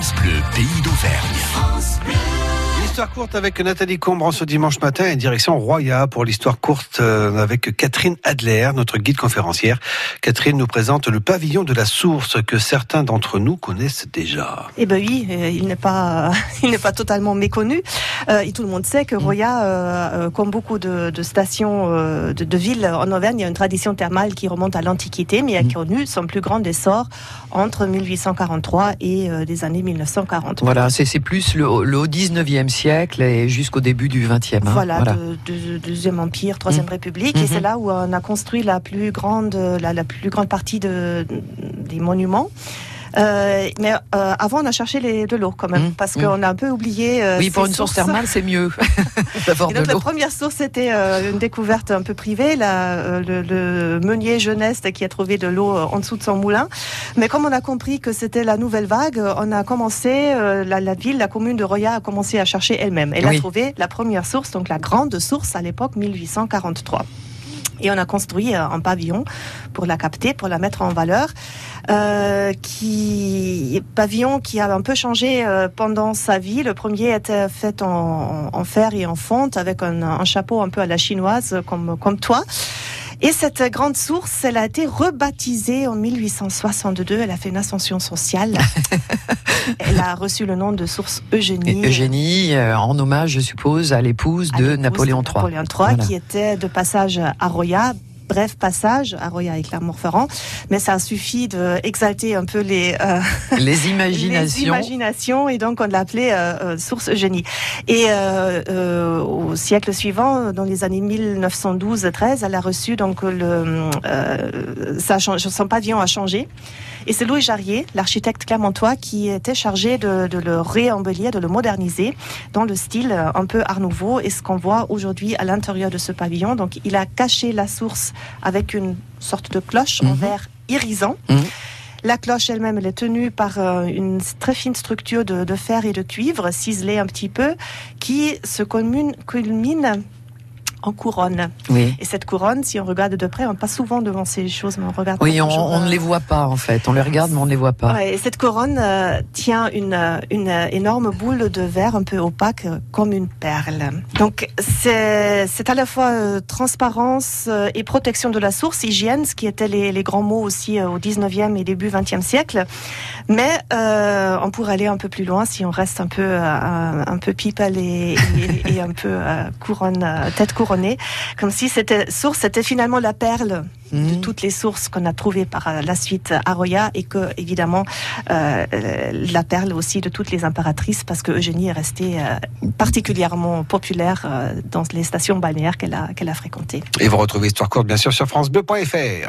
France Bleu, pays d'Auvergne. Histoire courte avec Nathalie Combre ce dimanche matin et direction Roya pour l'histoire courte euh, avec Catherine Adler, notre guide conférencière. Catherine nous présente le pavillon de la source que certains d'entre nous connaissent déjà. Eh ben oui, euh, il n'est pas, il n'est pas totalement méconnu. Euh, et tout le monde sait que Roya, euh, comme beaucoup de, de stations de, de, villes en Auvergne, il y a une tradition thermale qui remonte à l'Antiquité, mais a connu son plus grand essor entre 1843 et les années 1940. Voilà, c'est plus le, le 19e siècle et jusqu'au début du XXe. Hein. Voilà, voilà. De, de, deuxième empire, troisième mmh. république, mmh. et c'est là où on a construit la plus grande, la, la plus grande partie de, des monuments. Euh, mais euh, avant, on a cherché les, de l'eau quand même, mmh, parce mmh. qu'on a un peu oublié. Euh, oui, pour une source thermale, c'est mieux d'avoir de l'eau. La première source, c'était euh, une découverte un peu privée, la, euh, le, le, meunier jeuneste qui a trouvé de l'eau en dessous de son moulin. Mais comme on a compris que c'était la nouvelle vague, on a commencé, la, la, ville, la commune de Roya a commencé à chercher elle-même. Elle oui. a trouvé la première source, donc la grande source à l'époque 1843 et on a construit un pavillon pour la capter, pour la mettre en valeur. Euh, qui pavillon qui a un peu changé euh, pendant sa vie. Le premier était fait en, en fer et en fonte avec un, un, chapeau un peu à la chinoise comme comme toi. Et cette grande source, elle a été rebaptisée en 1862. Elle a fait une ascension sociale. elle a reçu le nom de source Eugénie. Eugénie, euh, en hommage, je suppose, à l'épouse de Napoléon III. Napoléon III, voilà. qui était de passage à Roya bref passage à Roya et Clermont-Ferrand, mais ça suffit d'exalter un peu les, euh, les imaginations. les imaginations et donc on l'appelait euh, source Eugénie. Et euh, euh, au siècle suivant, dans les années 1912-13, elle a reçu donc le euh, ça a changé, son pavillon a changé. Et c'est Louis Jarrier, l'architecte clermontois, qui était chargé de, de, le réembellir, de le moderniser dans le style un peu Art Nouveau. Et ce qu'on voit aujourd'hui à l'intérieur de ce pavillon, donc il a caché la source avec une sorte de cloche Mhm. mmh. en verre irisant. Mmh. La cloche elle-même, elle est tenue par euh, une très fine structure de, de, fer et de cuivre, ciselée un petit peu, qui se culmine en couronne. Oui. Et cette couronne, si on regarde de près, on passe souvent devant ces choses, mais on regarde Oui, on, ne les voit pas en fait. On les regarde, mais on ne les voit pas. Ouais, et cette couronne euh, tient une, une énorme boule de verre un peu opaque, euh, comme une perle. Donc c'est à la fois euh, transparence et protection de la source, hygiène, ce qui étaient les, les grands mots aussi au 19e et début 20e siècle. Mais euh, on pourrait aller un peu plus loin si on reste un peu un, un peu et, et un peu couronne, tête couronne comme si cette source c'était finalement la perle de toutes les sources qu'on a trouvées par la suite à Roya et que évidemment euh, la perle aussi de toutes les impératrices parce que Eugénie est restée euh, particulièrement populaire euh, dans les stations balnéaires qu'elle a, qu'elle a fréquentées. Et vous retrouvez Histoire courte bien sûr sur francebleu.fr.